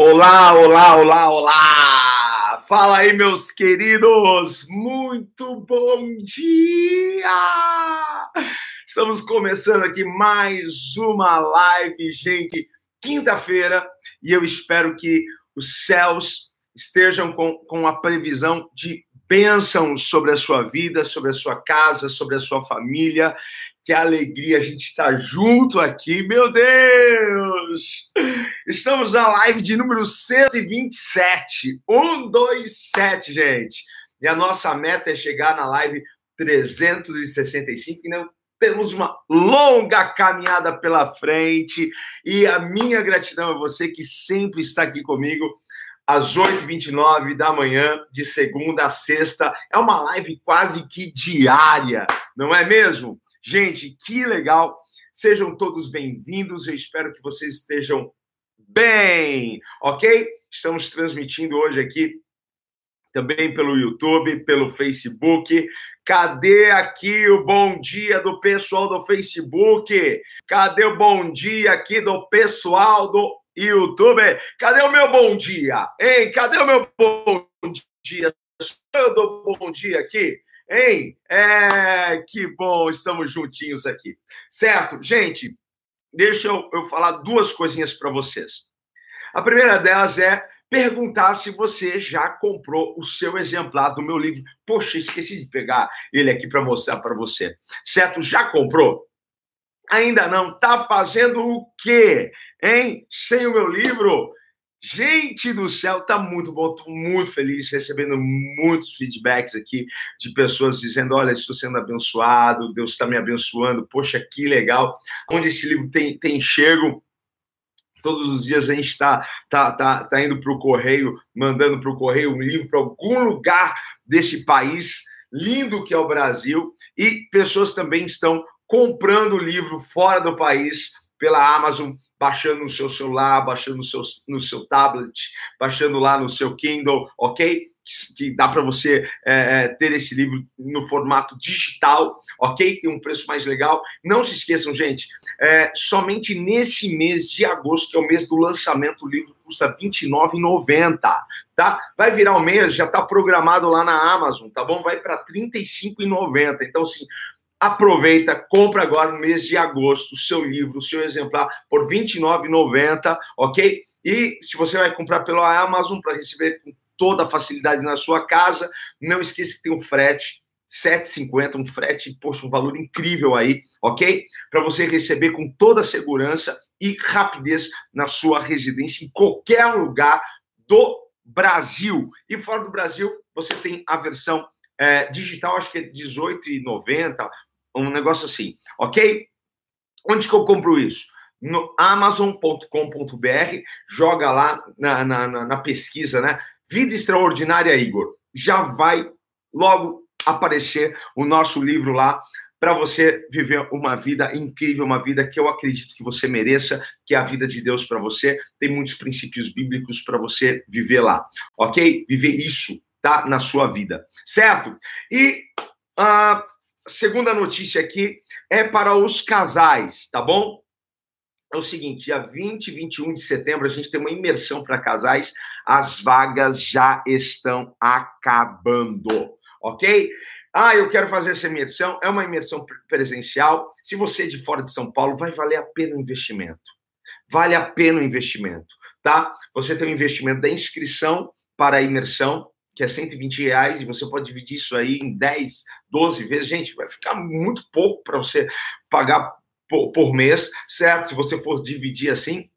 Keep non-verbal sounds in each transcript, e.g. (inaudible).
Olá, olá, olá, olá! Fala aí, meus queridos! Muito bom dia! Estamos começando aqui mais uma live, gente, quinta-feira, e eu espero que os céus estejam com, com a previsão de bênçãos sobre a sua vida, sobre a sua casa, sobre a sua família. Que alegria a gente estar junto aqui, meu Deus! Estamos na live de número 127. 127, gente. E a nossa meta é chegar na live 365. E não temos uma longa caminhada pela frente. E a minha gratidão a você que sempre está aqui comigo às 8h29 da manhã, de segunda a sexta. É uma live quase que diária, não é mesmo? Gente, que legal! Sejam todos bem-vindos. Eu espero que vocês estejam bem, ok? Estamos transmitindo hoje aqui também pelo YouTube, pelo Facebook. Cadê aqui o bom dia do pessoal do Facebook? Cadê o bom dia aqui do pessoal do YouTube? Cadê o meu bom dia? Hein? Cadê o meu bom dia? Eu dou bom dia aqui. Hein? É, que bom, estamos juntinhos aqui. Certo? Gente, deixa eu, eu falar duas coisinhas para vocês. A primeira delas é perguntar se você já comprou o seu exemplar do meu livro. Poxa, esqueci de pegar ele aqui para mostrar para você. Certo? Já comprou? Ainda não? Tá fazendo o quê? Hein? Sem o meu livro? Gente do céu, tá muito bom, tô muito feliz recebendo muitos feedbacks aqui de pessoas dizendo: olha, estou sendo abençoado, Deus está me abençoando, poxa, que legal. Onde esse livro tem, tem todos os dias a gente está tá, tá, tá indo para o correio, mandando para o correio um livro para algum lugar desse país lindo que é o Brasil, e pessoas também estão comprando o livro fora do país pela Amazon, baixando no seu celular, baixando no seu, no seu tablet, baixando lá no seu Kindle, ok? Que dá para você é, é, ter esse livro no formato digital, ok? Tem um preço mais legal. Não se esqueçam, gente, é, somente nesse mês de agosto, que é o mês do lançamento, o livro custa R$ 29,90, tá? Vai virar o mês, já está programado lá na Amazon, tá bom? Vai para R$ 35,90. Então, assim, aproveita, compra agora no mês de agosto o seu livro, o seu exemplar por R$ 29,90, ok? E se você vai comprar pela Amazon para receber com toda a facilidade na sua casa, não esqueça que tem um frete 7,50, um frete, poxa, um valor incrível aí, ok? Para você receber com toda a segurança e rapidez na sua residência, em qualquer lugar do Brasil. E fora do Brasil, você tem a versão é, digital, acho que é R$18,90, um negócio assim, ok? Onde que eu compro isso? No amazon.com.br, joga lá na, na, na, pesquisa, né? Vida Extraordinária Igor. Já vai logo aparecer o nosso livro lá para você viver uma vida incrível, uma vida que eu acredito que você mereça, que é a vida de Deus para você. Tem muitos princípios bíblicos para você viver lá, ok? Viver isso, tá? Na sua vida, certo? E uh, segunda notícia aqui é para os casais, tá bom? É o seguinte, dia 20 e 21 de setembro a gente tem uma imersão para casais, as vagas já estão acabando, ok? Ah, eu quero fazer essa imersão, é uma imersão presencial. Se você é de fora de São Paulo, vai valer a pena o investimento. Vale a pena o investimento, tá? Você tem o investimento da inscrição para a imersão, que é 120 reais, e você pode dividir isso aí em 10, 12 vezes. Gente, vai ficar muito pouco para você pagar por, por, mês, certo? Se você for dividir assim.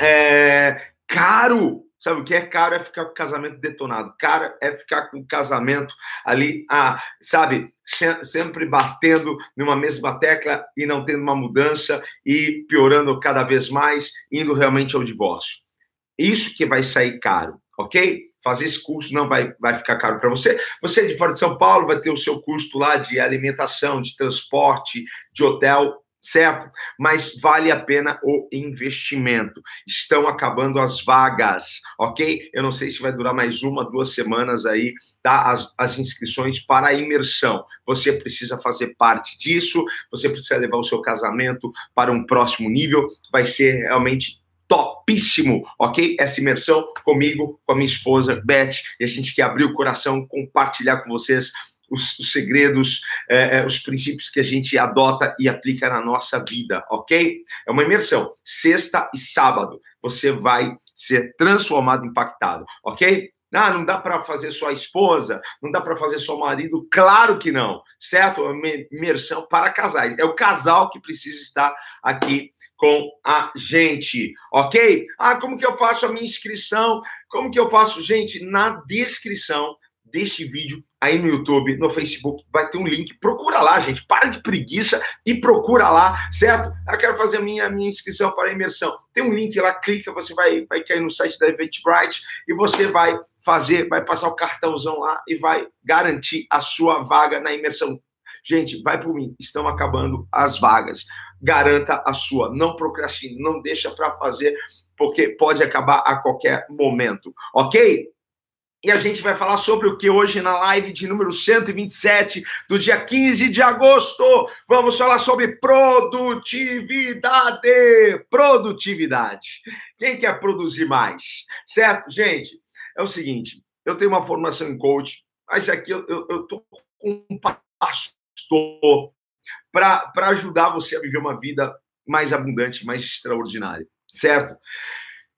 É caro. Sabe o que é caro? É ficar com o casamento detonado. Caro é ficar com o casamento ali, ah, sabe, sempre batendo numa mesma tecla e não tendo uma mudança e piorando cada vez mais, indo realmente ao divórcio. Isso que vai sair caro, ok? Fazer esse curso não vai, vai ficar caro para você. Você é de fora de São Paulo vai ter o seu custo lá de alimentação, de transporte, de hotel, certo? Mas vale a pena o investimento. Estão acabando as vagas, ok? Eu não sei se vai durar mais uma, duas semanas aí, tá? As, as inscrições para a imersão. Você precisa fazer parte disso, você precisa levar o seu casamento para um próximo nível. Vai ser realmente topíssimo, ok? Essa imersão comigo, com a minha esposa Beth, e a gente quer abrir o coração, compartilhar com vocês os, os segredos, é, os princípios que a gente adota e aplica na nossa vida, ok? É uma imersão. Sexta e sábado você vai ser transformado, impactado, ok? Ah, não dá para fazer só a esposa, não dá para fazer só o marido. Claro que não, certo? É uma imersão para casais. É o casal que precisa estar aqui com a gente, ok? Ah, como que eu faço a minha inscrição? Como que eu faço? Gente, na descrição deste vídeo aí no YouTube, no Facebook, vai ter um link. Procura lá, gente. Para de preguiça e procura lá, certo? Eu quero fazer a minha, minha inscrição para a imersão. Tem um link lá, clica, você vai, vai cair no site da Eventbrite e você vai fazer, vai passar o cartãozão lá e vai garantir a sua vaga na imersão. Gente, vai por mim, estão acabando as vagas. Garanta a sua, não procrastine, não deixa para fazer, porque pode acabar a qualquer momento, ok? E a gente vai falar sobre o que hoje na live de número 127 do dia 15 de agosto. Vamos falar sobre produtividade. Produtividade. Quem quer produzir mais? Certo, gente? É o seguinte, eu tenho uma formação em coach, mas aqui eu, tô com um pastor para ajudar você a viver uma vida mais abundante, mais extraordinária, certo?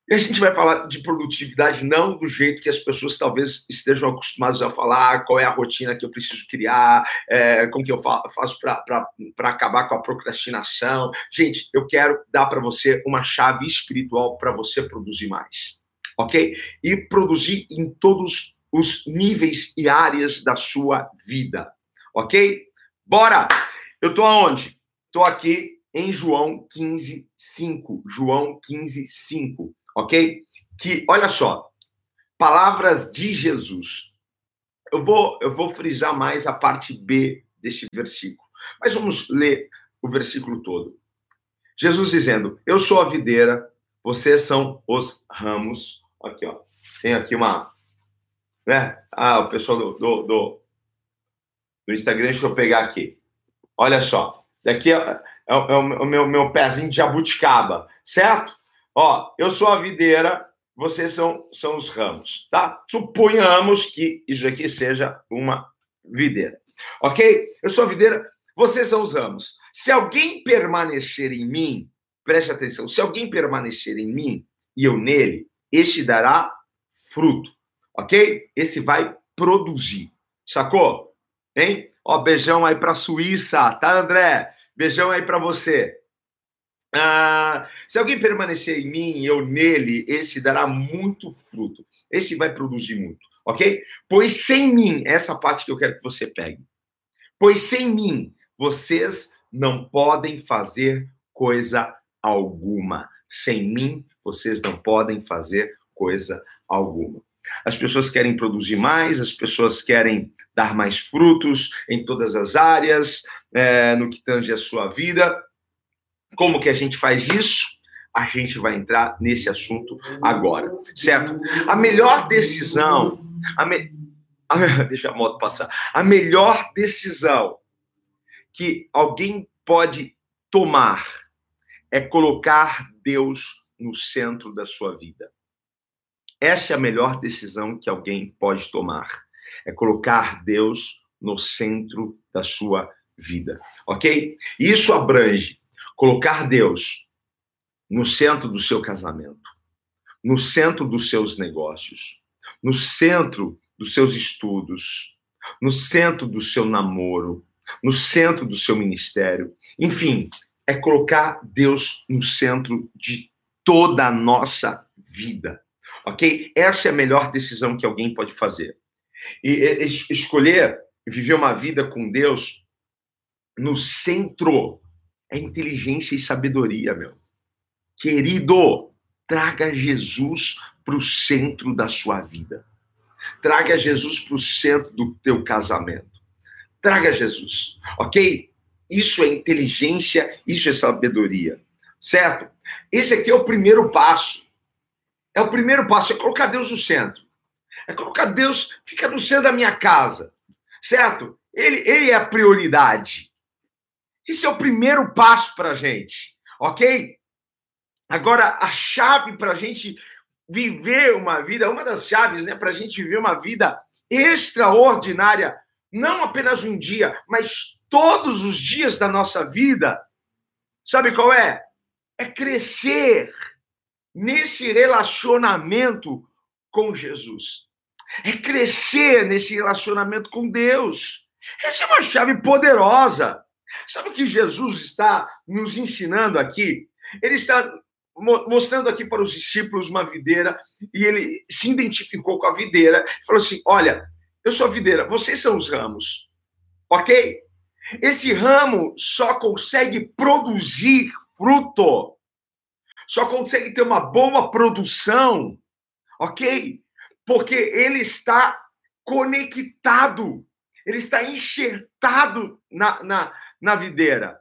E a gente vai falar de produtividade não do jeito que as pessoas talvez estejam acostumadas a falar, qual é a rotina que eu preciso criar, é, como que eu faço para acabar com a procrastinação. Gente, eu quero dar para você uma chave espiritual para você produzir mais, ok? E produzir em todos os níveis e áreas da sua vida, ok? Bora! Eu estou aonde? Estou aqui em João 15, 5. João 15, 5 ok? Que, olha só, palavras de Jesus. Eu vou, eu vou frisar mais a parte B deste versículo, mas vamos ler o versículo todo. Jesus dizendo: Eu sou a videira, vocês são os ramos. Aqui, ó. Tem aqui uma. Né? Ah, o pessoal do, do, do, do Instagram, deixa eu pegar aqui. Olha só. Daqui é, é, é o meu, meu pezinho de jabuticaba, certo? Ó, eu sou a videira, vocês são, são os ramos, tá? Suponhamos que isso aqui seja uma videira, ok? Eu sou a videira, vocês são os ramos. Se alguém permanecer em mim, preste atenção, se alguém permanecer em mim e eu nele, este dará fruto, ok? Esse vai produzir, sacou? Hein? Ó, beijão aí pra Suíça, tá, André? Beijão aí para você. Ah, se alguém permanecer em mim eu nele, esse dará muito fruto. Esse vai produzir muito, ok? Pois sem mim, essa parte que eu quero que você pegue. Pois sem mim, vocês não podem fazer coisa alguma. Sem mim, vocês não podem fazer coisa alguma. As pessoas querem produzir mais, as pessoas querem dar mais frutos em todas as áreas, é, no que tange a sua vida como que a gente faz isso? A gente vai entrar nesse assunto agora, certo? A melhor decisão, a me... (laughs) deixa a moto passar. A melhor decisão que alguém pode tomar é colocar Deus no centro da sua vida. Essa é a melhor decisão que alguém pode tomar. É colocar Deus no centro da sua vida, ok? Isso abrange Colocar Deus no centro do seu casamento, no centro dos seus negócios, no centro dos seus estudos, no centro do seu namoro, no centro do seu ministério. Enfim, é colocar Deus no centro de toda a nossa vida. Ok? Essa é a melhor decisão que alguém pode fazer. E escolher viver uma vida com Deus no centro é inteligência e sabedoria, meu. Querido, traga Jesus para o centro da sua vida. Traga Jesus para o centro do teu casamento. Traga Jesus, ok? Isso é inteligência, isso é sabedoria, certo? Esse aqui é o primeiro passo. É o primeiro passo, é colocar Deus no centro. É colocar Deus, fica no centro da minha casa, certo? Ele, ele é a prioridade. Esse é o primeiro passo para a gente, ok? Agora, a chave para a gente viver uma vida, uma das chaves né, para a gente viver uma vida extraordinária, não apenas um dia, mas todos os dias da nossa vida, sabe qual é? É crescer nesse relacionamento com Jesus. É crescer nesse relacionamento com Deus. Essa é uma chave poderosa. Sabe o que Jesus está nos ensinando aqui? Ele está mostrando aqui para os discípulos uma videira e ele se identificou com a videira falou assim: Olha, eu sou a videira, vocês são os ramos, ok? Esse ramo só consegue produzir fruto, só consegue ter uma boa produção, ok? Porque ele está conectado, ele está enxertado na, na, na videira,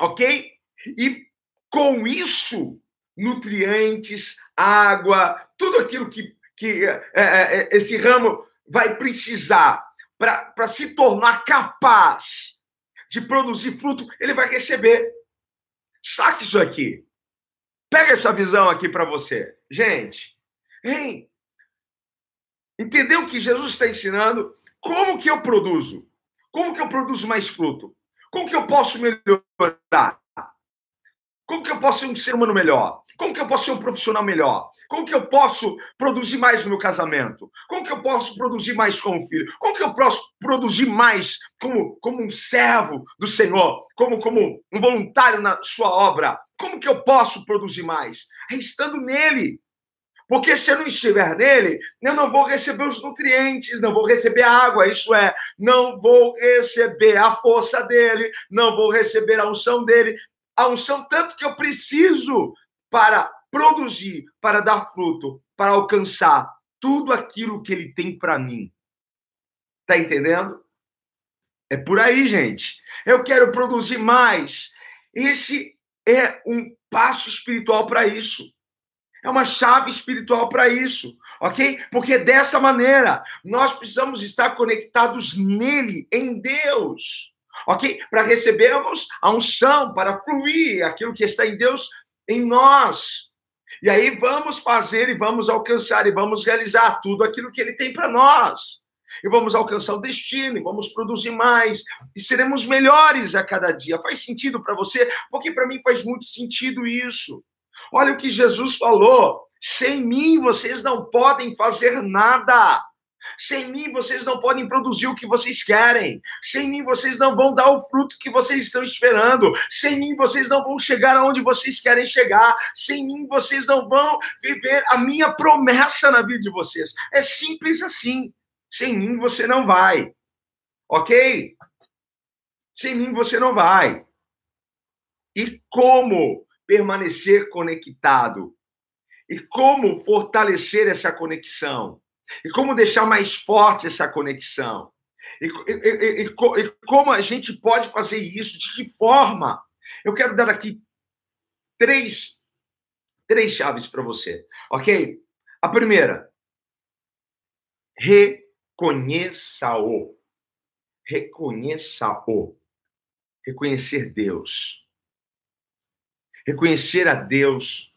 ok? E com isso, nutrientes, água, tudo aquilo que, que é, é, é esse ramo vai precisar para se tornar capaz de produzir fruto, ele vai receber. Saque isso aqui. Pega essa visão aqui para você. Gente, hein? Entendeu o que Jesus está ensinando? Como que eu produzo? Como que eu produzo mais fruto? Como que eu posso melhorar? Como que eu posso ser um ser humano melhor? Como que eu posso ser um profissional melhor? Como que eu posso produzir mais no meu casamento? Como que eu posso produzir mais como filho? Como que eu posso produzir mais como, como um servo do Senhor? Como, como um voluntário na sua obra? Como que eu posso produzir mais? É estando nele. Porque se eu não estiver nele, eu não vou receber os nutrientes, não vou receber a água, isso é, não vou receber a força dele, não vou receber a unção dele, a unção tanto que eu preciso para produzir, para dar fruto, para alcançar tudo aquilo que ele tem para mim. Tá entendendo? É por aí, gente. Eu quero produzir mais. Esse é um passo espiritual para isso. É uma chave espiritual para isso, ok? Porque dessa maneira nós precisamos estar conectados nele, em Deus ok? Para recebermos a unção, para fluir aquilo que está em Deus em nós. E aí vamos fazer e vamos alcançar e vamos realizar tudo aquilo que Ele tem para nós. E vamos alcançar o destino, e vamos produzir mais, e seremos melhores a cada dia. Faz sentido para você? Porque para mim faz muito sentido isso. Olha o que Jesus falou: sem mim vocês não podem fazer nada. Sem mim, vocês não podem produzir o que vocês querem. Sem mim, vocês não vão dar o fruto que vocês estão esperando. Sem mim, vocês não vão chegar aonde vocês querem chegar. Sem mim, vocês não vão viver a minha promessa na vida de vocês. É simples assim. Sem mim, você não vai. Ok? Sem mim, você não vai. E como permanecer conectado? E como fortalecer essa conexão? E como deixar mais forte essa conexão? E, e, e, e, como a gente pode fazer isso? De que forma? Eu quero dar aqui três, três chaves para você, ok? A primeira, reconheça-o. Reconheça-o. Reconhecer Deus. Reconhecer a Deus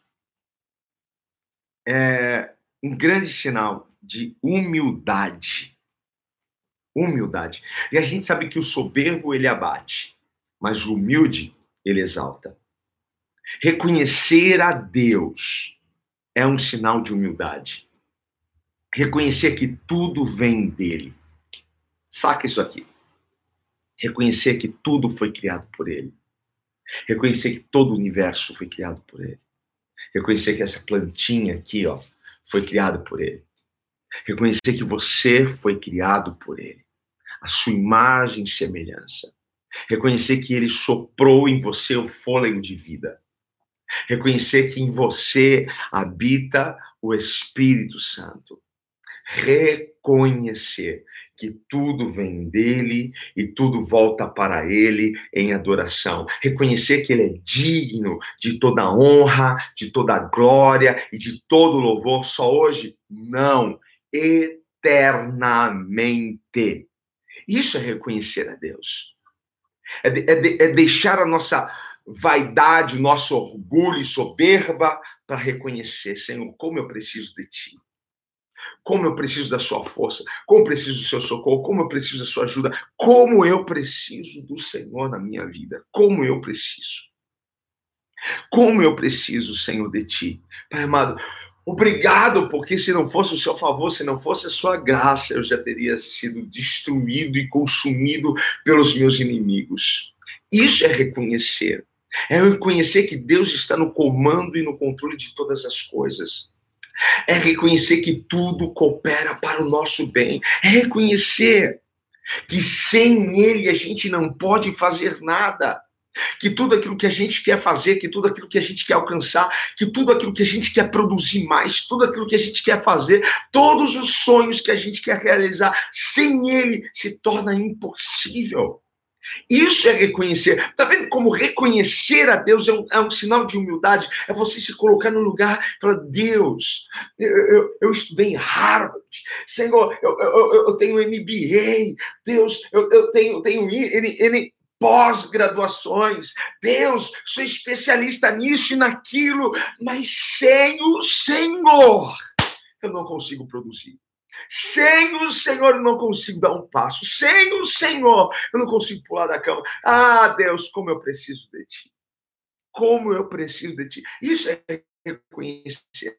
é um grande sinal de humildade. Humildade. E a gente sabe que o soberbo ele abate, mas o humilde ele exalta. Reconhecer a Deus é um sinal de humildade. Reconhecer que tudo vem dele. Saca isso aqui. Reconhecer que tudo foi criado por ele. Reconhecer que todo o universo foi criado por ele. Reconhecer que essa plantinha aqui, ó, foi criada por ele. Reconhecer que você foi criado por Ele, a sua imagem e semelhança. Reconhecer que Ele soprou em você o fôlego de vida. Reconhecer que em você habita o Espírito Santo. Reconhecer que tudo vem dele e tudo volta para ele em adoração. Reconhecer que ele é digno de toda honra, de toda glória e de todo louvor só hoje? Não eternamente. Isso é reconhecer a Deus. É, de, é, de, é deixar a nossa, vaidade, o nosso orgulho e soberba para reconhecer, Senhor, como eu preciso de Ti. Como eu preciso da sua força, como eu preciso do seu socorro, como eu preciso da sua ajuda, como eu preciso do Senhor na minha vida, como eu preciso. Como eu preciso, Senhor, de ti. Pai amado, obrigado, porque se não fosse o seu favor, se não fosse a sua graça, eu já teria sido destruído e consumido pelos meus inimigos. Isso é reconhecer. É reconhecer que Deus está no comando e no controle de todas as coisas. É reconhecer que tudo coopera para o nosso bem. É reconhecer que sem Ele a gente não pode fazer nada que tudo aquilo que a gente quer fazer, que tudo aquilo que a gente quer alcançar, que tudo aquilo que a gente quer produzir mais, tudo aquilo que a gente quer fazer, todos os sonhos que a gente quer realizar, sem ele se torna impossível. Isso é reconhecer. Tá vendo como reconhecer a Deus é um, é um sinal de humildade? É você se colocar no lugar e falar: Deus, eu, eu, eu estudei em Harvard, Senhor, eu, eu, eu tenho MBA, Deus, eu, eu tenho, tenho N, pós-graduações. Deus, sou especialista nisso e naquilo, mas sem o Senhor, eu não consigo produzir. Sem o Senhor, eu não consigo dar um passo. Sem o Senhor, eu não consigo pular da cama. Ah, Deus, como eu preciso de Ti. Como eu preciso de Ti. Isso é reconhecer.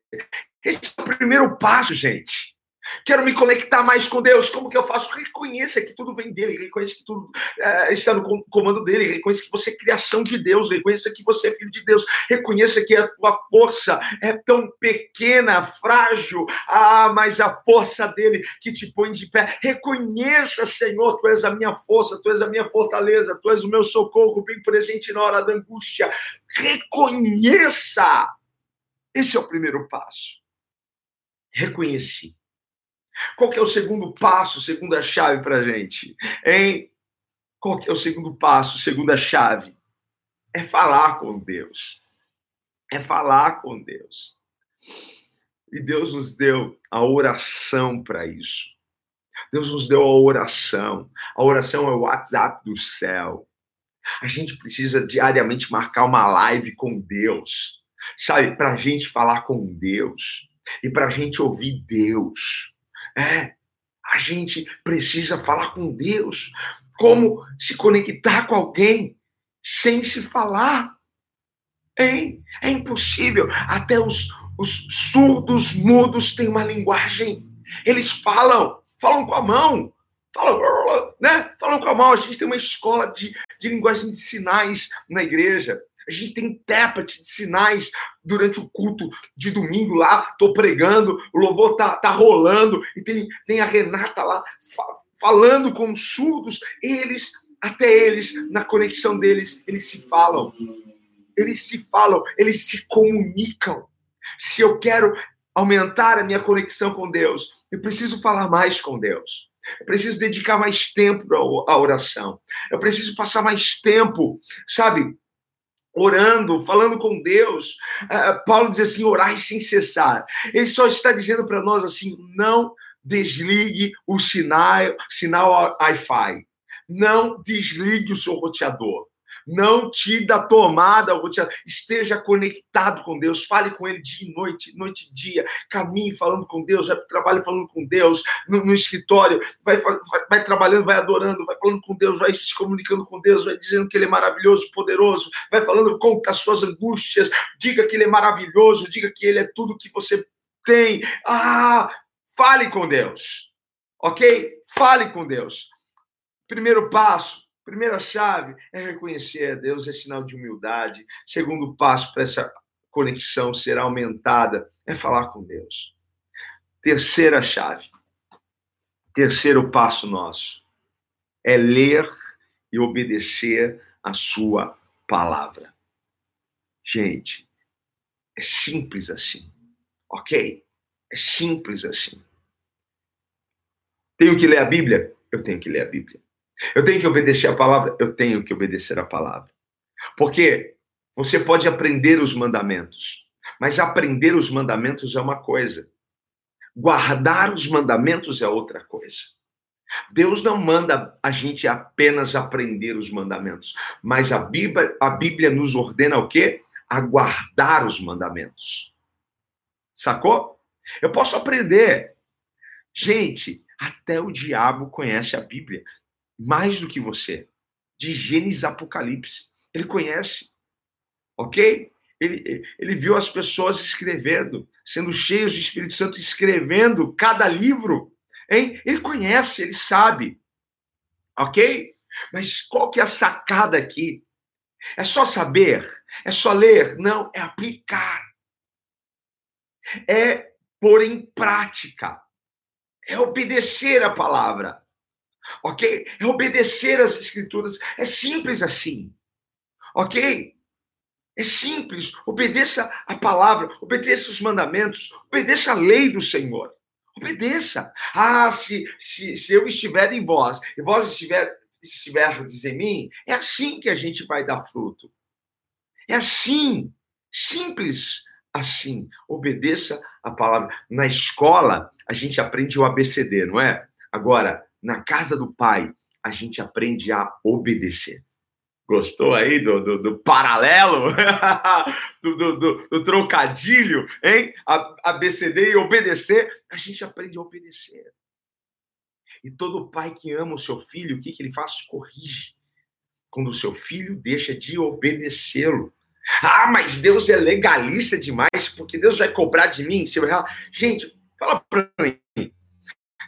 Esse é o primeiro passo, gente. Quero me conectar mais com Deus. Como que eu faço? Reconheça que tudo vem dele, reconheça que tudo é, está no comando dele, reconheça que você é criação de Deus, reconheça que você é filho de Deus, reconheça que a tua força é tão pequena, frágil, ah, mas a força dele que te põe de pé. Reconheça, Senhor, tu és a minha força, tu és a minha fortaleza, tu és o meu socorro bem presente na hora da angústia. Reconheça. Esse é o primeiro passo. Reconheci qual que é o segundo passo, segunda chave para a gente? Hein? Qual que é o segundo passo, segunda chave? É falar com Deus. É falar com Deus. E Deus nos deu a oração para isso. Deus nos deu a oração. A oração é o WhatsApp do céu. A gente precisa diariamente marcar uma live com Deus, sabe? Para a gente falar com Deus e para a gente ouvir Deus. É, a gente precisa falar com Deus. Como se conectar com alguém sem se falar? Hein? É impossível. Até os, os surdos, mudos têm uma linguagem. Eles falam, falam com a mão. Falam, né? Falam com a mão. A gente tem uma escola de, de linguagem de sinais na igreja. A gente tem intérprete de sinais durante o culto de domingo lá, tô pregando, o louvor tá, tá rolando, e tem, tem a Renata lá fa falando com surdos, eles, até eles, na conexão deles, eles se falam. Eles se falam, eles se comunicam. Se eu quero aumentar a minha conexão com Deus, eu preciso falar mais com Deus. Eu preciso dedicar mais tempo à oração. Eu preciso passar mais tempo, sabe, orando, falando com Deus. Uh, Paulo diz assim: orai sem cessar. Ele só está dizendo para nós assim: não desligue o sinal, sinal Wi-Fi. Não desligue o seu roteador. Não tire da tomada. Esteja conectado com Deus. Fale com Ele dia e noite, noite e dia. Caminhe falando com Deus. Vai para o trabalho falando com Deus. No, no escritório. Vai, vai, vai, trabalhando, vai adorando. Vai falando com Deus. Vai se comunicando com Deus. Vai dizendo que Ele é maravilhoso, poderoso. Vai falando com as suas angústias. Diga que Ele é maravilhoso. Diga que Ele é tudo que você tem. Ah, fale com Deus. Ok? Fale com Deus. Primeiro passo, Primeira chave é reconhecer a Deus, é sinal de humildade. Segundo passo para essa conexão ser aumentada é falar com Deus. Terceira chave, terceiro passo nosso é ler e obedecer a sua palavra. Gente, é simples assim, ok? É simples assim. Tenho que ler a Bíblia? Eu tenho que ler a Bíblia. Eu tenho que obedecer a palavra? Eu tenho que obedecer a palavra. Porque você pode aprender os mandamentos, mas aprender os mandamentos é uma coisa. Guardar os mandamentos é outra coisa. Deus não manda a gente apenas aprender os mandamentos, mas a Bíblia, a Bíblia nos ordena o quê? A guardar os mandamentos. Sacou? Eu posso aprender. Gente, até o diabo conhece a Bíblia mais do que você. De Gênesis Apocalipse. Ele conhece. Ok? Ele, ele viu as pessoas escrevendo, sendo cheios de Espírito Santo, escrevendo cada livro Hein? Ele conhece, ele sabe. Ok? Mas qual que é a sacada aqui? É só saber? É só ler? Não, é aplicar. É pôr em prática. É obedecer a palavra. Ok? É obedecer as escrituras. É simples assim. Ok? É simples. Obedeça a palavra, obedeça os mandamentos, obedeça a lei do Senhor. Obedeça. Ah, se, se, se eu estiver em vós e vós estiver, estiverdes em mim, é assim que a gente vai dar fruto. É assim, simples assim. Obedeça a palavra. Na escola, a gente aprende o ABCD, não é? Agora, na casa do pai, a gente aprende a obedecer. Gostou aí do, do, do paralelo? (laughs) do, do, do, trocadilho, hein? ABCD e obedecer. A gente aprende a obedecer. E todo pai que ama o seu filho, o que, que ele faz? Corrige. Quando o seu filho deixa de obedecê-lo. Ah, mas Deus é legalista demais, porque Deus vai cobrar de mim se eu Gente, fala para mim.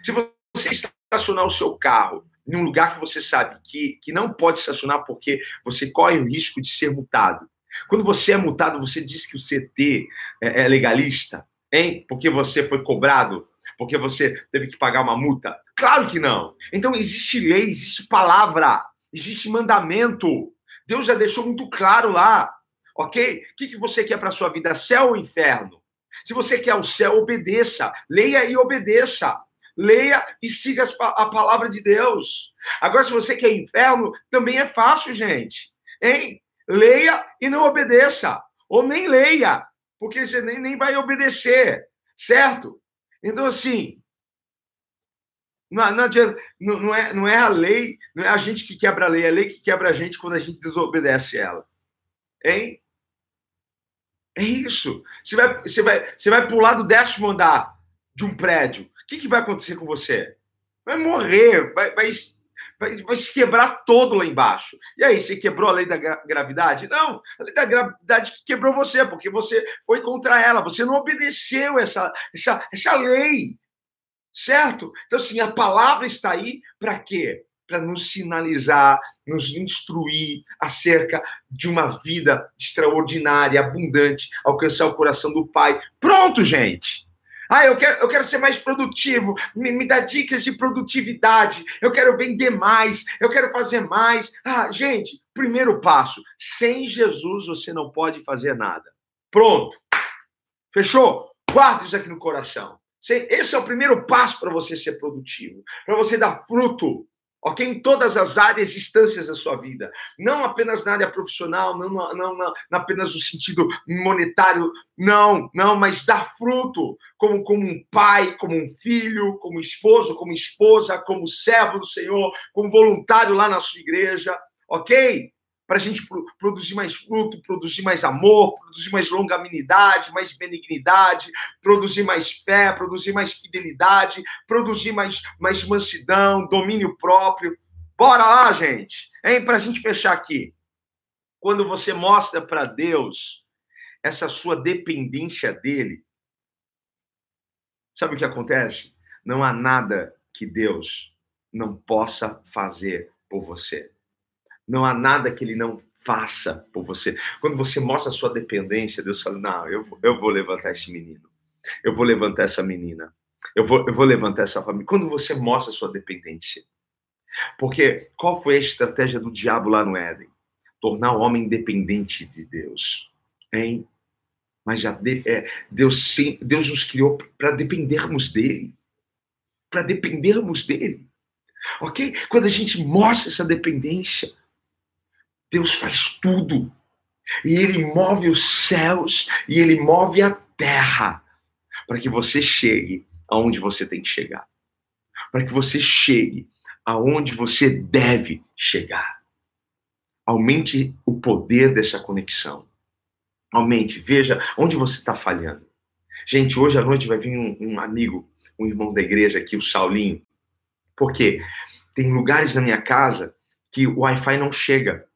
Se você estacionar o seu carro em um lugar que você sabe que, que não pode estacionar porque você corre o risco de ser multado. Quando você é multado, você diz que o CT é, é legalista, hein? Porque você foi cobrado, porque você teve que pagar uma multa. Claro que não. Então existe lei, existe palavra, existe mandamento. Deus já deixou muito claro lá, ok? O que, que você quer para sua vida, céu ou inferno? Se você quer o céu, obedeça. Leia e obedeça leia e siga a palavra de Deus. Agora, se você quer inferno, também é fácil, gente. Hein? Leia e não obedeça. Ou nem leia, porque você nem, nem vai obedecer, certo? Então, assim, não, não, adianta, não, não, é, não é a lei, não é a gente que quebra a lei, é a lei que quebra a gente quando a gente desobedece ela. Hein? É isso. Você vai, você vai, você vai pular do décimo andar de um prédio que, que vai acontecer com você? Vai morrer, vai, vai, vai, vai se quebrar todo lá embaixo. E aí, você quebrou a lei da gravidade? Não, a lei da gravidade que quebrou você, porque você foi contra ela, você não obedeceu essa, essa, essa lei. Certo? Então, assim, a palavra está aí para quê? Para nos sinalizar, nos instruir acerca de uma vida extraordinária, abundante, alcançar o coração do Pai. Pronto, gente. Ah, eu quero, eu quero ser mais produtivo. Me, me dá dicas de produtividade. Eu quero vender mais. Eu quero fazer mais. Ah, gente, primeiro passo: sem Jesus você não pode fazer nada. Pronto. Fechou? Guarda isso aqui no coração. Esse é o primeiro passo para você ser produtivo, para você dar fruto ok? Em todas as áreas e instâncias da sua vida. Não apenas na área profissional, não, não, não, apenas no sentido monetário, não, não, mas dar fruto como, como um pai, como um filho, como esposo, como esposa, como servo do Senhor, como voluntário lá na sua igreja, ok? Para a gente produzir mais fruto, produzir mais amor, produzir mais longanimidade, mais benignidade, produzir mais fé, produzir mais fidelidade, produzir mais, mais mansidão, domínio próprio. Bora lá, gente? Para a gente fechar aqui. Quando você mostra para Deus essa sua dependência dele, sabe o que acontece? Não há nada que Deus não possa fazer por você. Não há nada que ele não faça por você. Quando você mostra a sua dependência, Deus fala: Não, eu, eu vou levantar esse menino. Eu vou levantar essa menina. Eu vou, eu vou levantar essa família. Quando você mostra a sua dependência. Porque qual foi a estratégia do diabo lá no Éden? Tornar o homem dependente de Deus. Hein? Mas já de, é, Deus, sim, Deus nos criou para dependermos dele. Para dependermos dele. Ok? Quando a gente mostra essa dependência, Deus faz tudo. E ele move os céus e ele move a terra para que você chegue aonde você tem que chegar. Para que você chegue aonde você deve chegar. Aumente o poder dessa conexão. Aumente, veja onde você está falhando. Gente, hoje à noite vai vir um, um, amigo, um irmão da igreja aqui, o Saulinho. Por quê? Tem lugares na minha casa que o Wi-Fi não chega.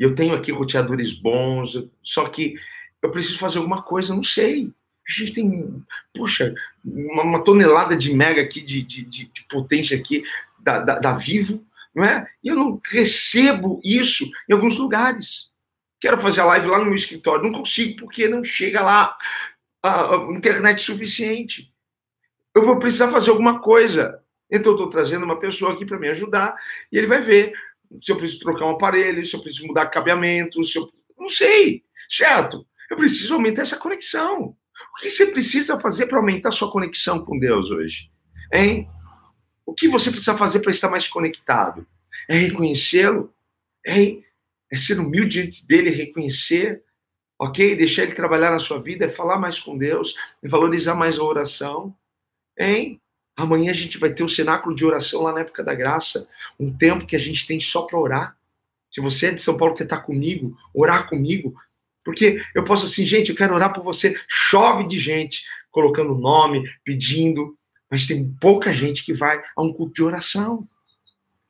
Eu tenho aqui roteadores bons, só que eu preciso fazer alguma coisa, não sei. A gente tem, puxa, uma, uma tonelada de mega aqui, de, de, de potência aqui, da, da, da Vivo, não é? E eu não recebo isso em alguns lugares. Quero fazer a live lá no meu escritório, não consigo porque não chega lá a, a internet suficiente. Eu vou precisar fazer alguma coisa. Então eu estou trazendo uma pessoa aqui para me ajudar e ele vai ver se eu preciso trocar um aparelho, se eu preciso mudar cabeamento, se eu não sei, certo? Eu preciso aumentar essa conexão. O que você precisa fazer para aumentar sua conexão com Deus hoje? Hein? O que você precisa fazer para estar mais conectado? É reconhecê-lo? É, é ser humilde diante dele, reconhecer, ok? Deixar ele trabalhar na sua vida, é falar mais com Deus, é valorizar mais a oração, hein? Amanhã a gente vai ter o um cenáculo de oração lá na época da graça, um tempo que a gente tem só para orar. Se você é de São Paulo, quer estar comigo, orar comigo, porque eu posso assim, gente, eu quero orar por você. Chove de gente colocando nome, pedindo, mas tem pouca gente que vai a um culto de oração.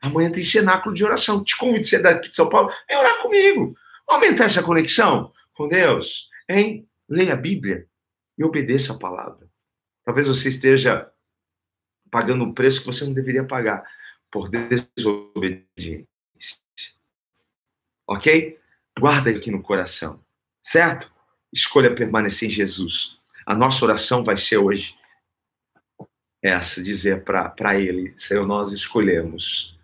Amanhã tem cenáculo de oração. Te convido, você é daqui de São Paulo, vem orar comigo. Aumentar essa conexão com Deus, hein? Leia a Bíblia e obedeça a palavra. Talvez você esteja pagando um preço que você não deveria pagar por desobediência. Ok? Guarda aqui no coração, certo? Escolha permanecer em Jesus. A nossa oração vai ser hoje essa, dizer para Ele, Senhor, nós escolhemos,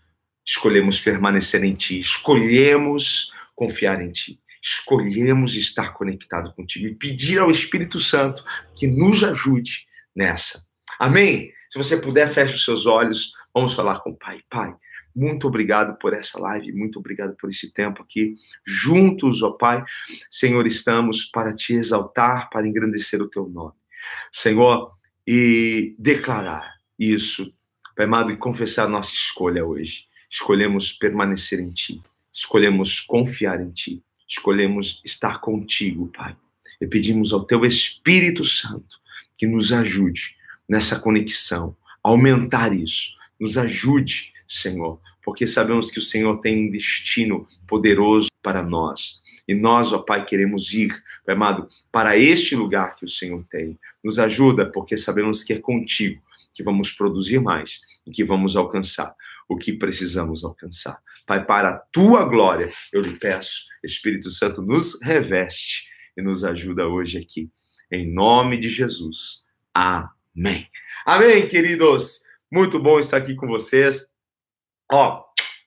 escolhemos permanecer em Ti, escolhemos confiar em Ti, escolhemos estar conectado contigo e pedir ao Espírito Santo que nos ajude nessa. Amém? Se você puder, feche os seus olhos, vamos falar com o Pai. Pai, muito obrigado por essa live, muito obrigado por esse tempo aqui. Juntos, ó Pai, Senhor, estamos para te exaltar, para engrandecer o teu nome. Senhor, e declarar isso, Pai amado, e confessar nossa escolha hoje. Escolhemos permanecer em Ti, escolhemos confiar em Ti, escolhemos estar contigo, Pai. E pedimos ao Teu Espírito Santo que nos ajude nessa conexão, aumentar isso, nos ajude, Senhor, porque sabemos que o Senhor tem um destino poderoso para nós. E nós, ó Pai, queremos ir, amado, para este lugar que o Senhor tem. Nos ajuda, porque sabemos que é contigo que vamos produzir mais e que vamos alcançar o que precisamos alcançar. Pai, para a tua glória, eu lhe peço, Espírito Santo, nos reveste e nos ajuda hoje aqui. Em nome de Jesus. Amém. Amém, queridos. Muito bom estar aqui com vocês. Ó,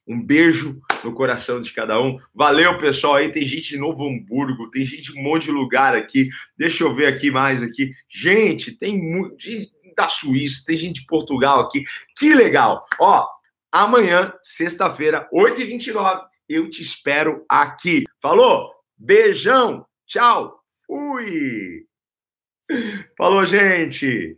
um beijo no coração de cada um. Valeu, pessoal. Aí tem gente de Novo Hamburgo, tem gente de um monte de lugar aqui. Deixa eu ver aqui mais aqui. Gente, tem gente da Suíça, tem gente de Portugal aqui. Que legal. Ó, amanhã, sexta-feira, 8h29, eu te espero aqui. Falou? Beijão. Tchau. Fui. Falou, gente.